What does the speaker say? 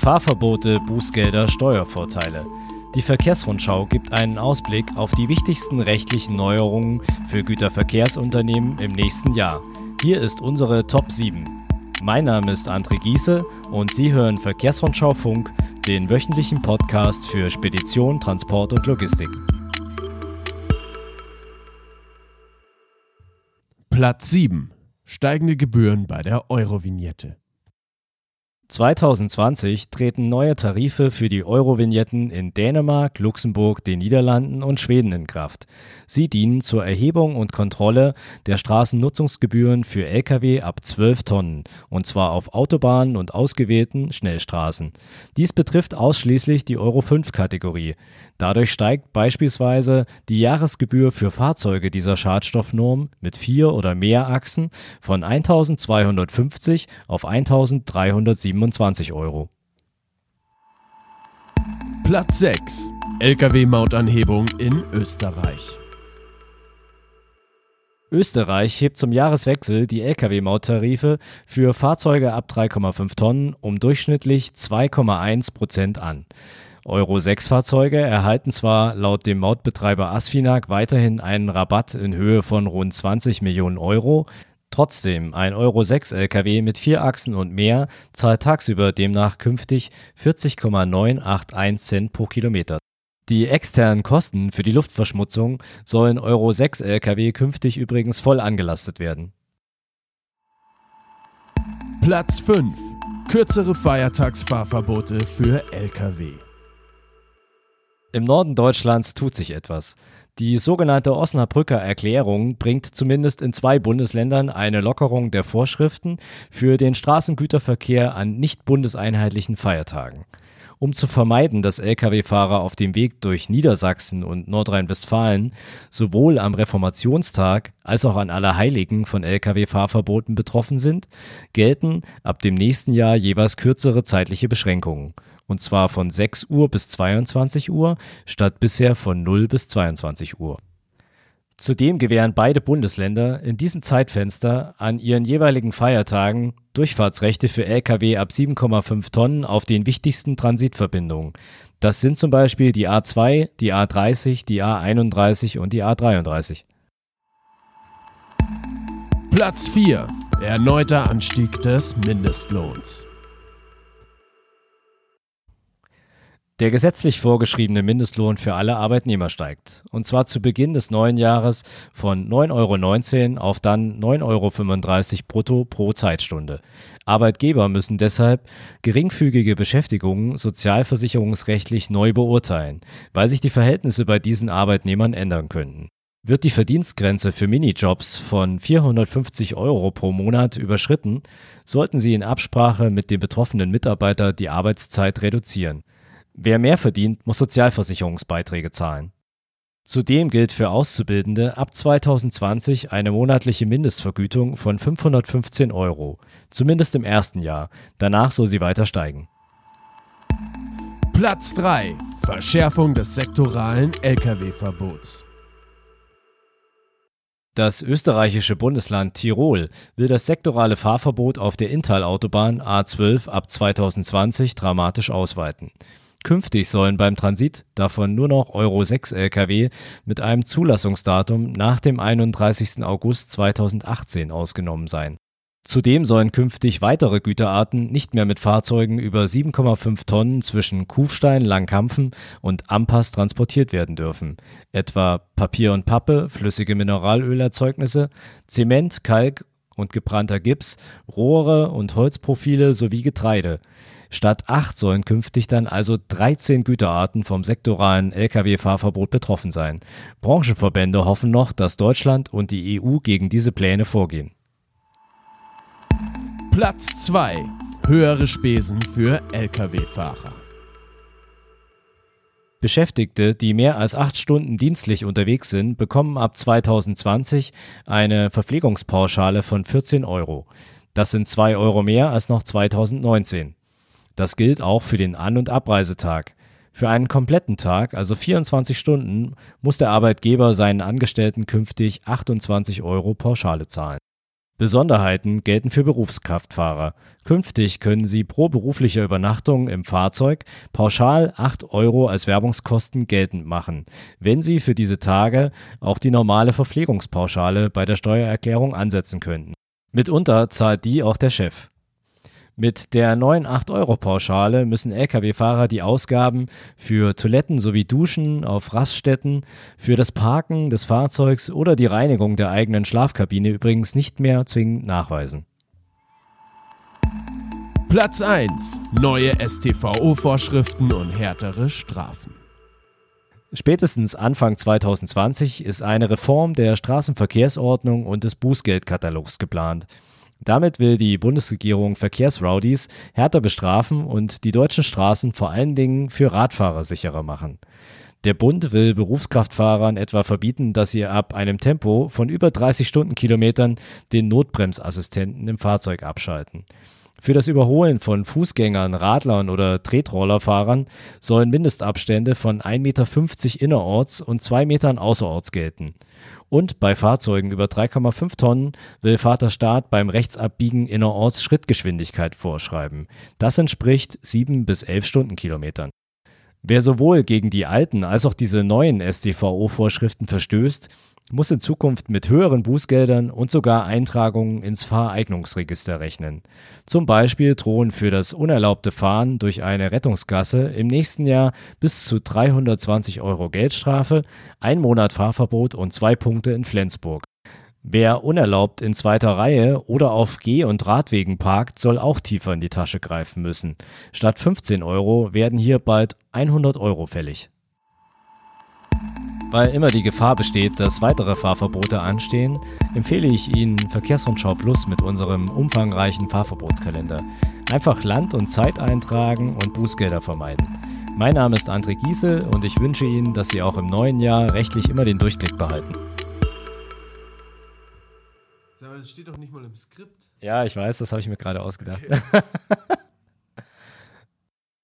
Fahrverbote, Bußgelder, Steuervorteile. Die Verkehrsrundschau gibt einen Ausblick auf die wichtigsten rechtlichen Neuerungen für Güterverkehrsunternehmen im nächsten Jahr. Hier ist unsere Top 7. Mein Name ist André Giese und Sie hören Verkehrsrundschau Funk, den wöchentlichen Podcast für Spedition, Transport und Logistik. Platz 7. Steigende Gebühren bei der Eurovignette. 2020 treten neue Tarife für die Eurovignetten in Dänemark, Luxemburg, den Niederlanden und Schweden in Kraft. Sie dienen zur Erhebung und Kontrolle der Straßennutzungsgebühren für Lkw ab 12 Tonnen, und zwar auf Autobahnen und ausgewählten Schnellstraßen. Dies betrifft ausschließlich die Euro 5 Kategorie. Dadurch steigt beispielsweise die Jahresgebühr für Fahrzeuge dieser Schadstoffnorm mit vier oder mehr Achsen von 1250 auf 1327 Euro. Platz 6. Lkw-Mautanhebung in Österreich. Österreich hebt zum Jahreswechsel die Lkw-Mauttarife für Fahrzeuge ab 3,5 Tonnen um durchschnittlich 2,1 Prozent an. Euro-6-Fahrzeuge erhalten zwar laut dem Mautbetreiber Asfinag weiterhin einen Rabatt in Höhe von rund 20 Millionen Euro, Trotzdem, ein Euro-6-Lkw mit vier Achsen und mehr zahlt tagsüber demnach künftig 40,981 Cent pro Kilometer. Die externen Kosten für die Luftverschmutzung sollen Euro-6-Lkw künftig übrigens voll angelastet werden. Platz 5. Kürzere Feiertagsfahrverbote für Lkw. Im Norden Deutschlands tut sich etwas. Die sogenannte Osnabrücker Erklärung bringt zumindest in zwei Bundesländern eine Lockerung der Vorschriften für den Straßengüterverkehr an nicht bundeseinheitlichen Feiertagen. Um zu vermeiden, dass Lkw-Fahrer auf dem Weg durch Niedersachsen und Nordrhein-Westfalen sowohl am Reformationstag als auch an Allerheiligen von Lkw-Fahrverboten betroffen sind, gelten ab dem nächsten Jahr jeweils kürzere zeitliche Beschränkungen und zwar von 6 Uhr bis 22 Uhr statt bisher von 0 bis 22 Uhr. Zudem gewähren beide Bundesländer in diesem Zeitfenster an ihren jeweiligen Feiertagen Durchfahrtsrechte für Lkw ab 7,5 Tonnen auf den wichtigsten Transitverbindungen. Das sind zum Beispiel die A2, die A30, die A31 und die A33. Platz 4. Erneuter Anstieg des Mindestlohns. Der gesetzlich vorgeschriebene Mindestlohn für alle Arbeitnehmer steigt. Und zwar zu Beginn des neuen Jahres von 9,19 Euro auf dann 9,35 Euro brutto pro Zeitstunde. Arbeitgeber müssen deshalb geringfügige Beschäftigungen sozialversicherungsrechtlich neu beurteilen, weil sich die Verhältnisse bei diesen Arbeitnehmern ändern könnten. Wird die Verdienstgrenze für Minijobs von 450 Euro pro Monat überschritten, sollten sie in Absprache mit dem betroffenen Mitarbeiter die Arbeitszeit reduzieren. Wer mehr verdient, muss Sozialversicherungsbeiträge zahlen. Zudem gilt für Auszubildende ab 2020 eine monatliche Mindestvergütung von 515 Euro, zumindest im ersten Jahr. Danach soll sie weiter steigen. Platz 3. Verschärfung des sektoralen Lkw-Verbots. Das österreichische Bundesland Tirol will das sektorale Fahrverbot auf der Inntal-Autobahn A12 ab 2020 dramatisch ausweiten. Künftig sollen beim Transit davon nur noch Euro 6 Lkw mit einem Zulassungsdatum nach dem 31. August 2018 ausgenommen sein. Zudem sollen künftig weitere Güterarten nicht mehr mit Fahrzeugen über 7,5 Tonnen zwischen Kufstein, Langkampfen und Ampas transportiert werden dürfen, etwa Papier und Pappe, flüssige Mineralölerzeugnisse, Zement, Kalk und gebrannter Gips, Rohre und Holzprofile sowie Getreide. Statt acht sollen künftig dann also 13 Güterarten vom sektoralen Lkw-Fahrverbot betroffen sein. Branchenverbände hoffen noch, dass Deutschland und die EU gegen diese Pläne vorgehen. Platz 2. Höhere Spesen für Lkw-Fahrer. Beschäftigte, die mehr als acht Stunden dienstlich unterwegs sind, bekommen ab 2020 eine Verpflegungspauschale von 14 Euro. Das sind 2 Euro mehr als noch 2019. Das gilt auch für den An- und Abreisetag. Für einen kompletten Tag, also 24 Stunden, muss der Arbeitgeber seinen Angestellten künftig 28 Euro Pauschale zahlen. Besonderheiten gelten für Berufskraftfahrer. Künftig können sie pro beruflicher Übernachtung im Fahrzeug pauschal 8 Euro als Werbungskosten geltend machen, wenn sie für diese Tage auch die normale Verpflegungspauschale bei der Steuererklärung ansetzen könnten. Mitunter zahlt die auch der Chef. Mit der neuen 8-Euro-Pauschale müssen Lkw-Fahrer die Ausgaben für Toiletten sowie Duschen auf Raststätten, für das Parken des Fahrzeugs oder die Reinigung der eigenen Schlafkabine übrigens nicht mehr zwingend nachweisen. Platz 1. Neue STVO-Vorschriften und härtere Strafen. Spätestens Anfang 2020 ist eine Reform der Straßenverkehrsordnung und des Bußgeldkatalogs geplant. Damit will die Bundesregierung Verkehrsrowdies härter bestrafen und die deutschen Straßen vor allen Dingen für Radfahrer sicherer machen. Der Bund will Berufskraftfahrern etwa verbieten, dass sie ab einem Tempo von über 30 Stundenkilometern den Notbremsassistenten im Fahrzeug abschalten. Für das Überholen von Fußgängern, Radlern oder Tretrollerfahrern sollen Mindestabstände von 1,50 Meter innerorts und 2 Metern außerorts gelten. Und bei Fahrzeugen über 3,5 Tonnen will Vaterstaat beim Rechtsabbiegen innerorts Schrittgeschwindigkeit vorschreiben. Das entspricht 7 bis 11 Stundenkilometern. Wer sowohl gegen die alten als auch diese neuen StVO-Vorschriften verstößt, muss in Zukunft mit höheren Bußgeldern und sogar Eintragungen ins Fahreignungsregister rechnen. Zum Beispiel drohen für das unerlaubte Fahren durch eine Rettungsgasse im nächsten Jahr bis zu 320 Euro Geldstrafe, ein Monat Fahrverbot und zwei Punkte in Flensburg. Wer unerlaubt in zweiter Reihe oder auf Geh- und Radwegen parkt, soll auch tiefer in die Tasche greifen müssen. Statt 15 Euro werden hier bald 100 Euro fällig. Weil immer die Gefahr besteht, dass weitere Fahrverbote anstehen, empfehle ich Ihnen Verkehrsrundschau Plus mit unserem umfangreichen Fahrverbotskalender. Einfach Land und Zeit eintragen und Bußgelder vermeiden. Mein Name ist André Giese und ich wünsche Ihnen, dass Sie auch im neuen Jahr rechtlich immer den Durchblick behalten. Das steht doch nicht mal im Skript. Ja, ich weiß, das habe ich mir gerade ausgedacht. Okay.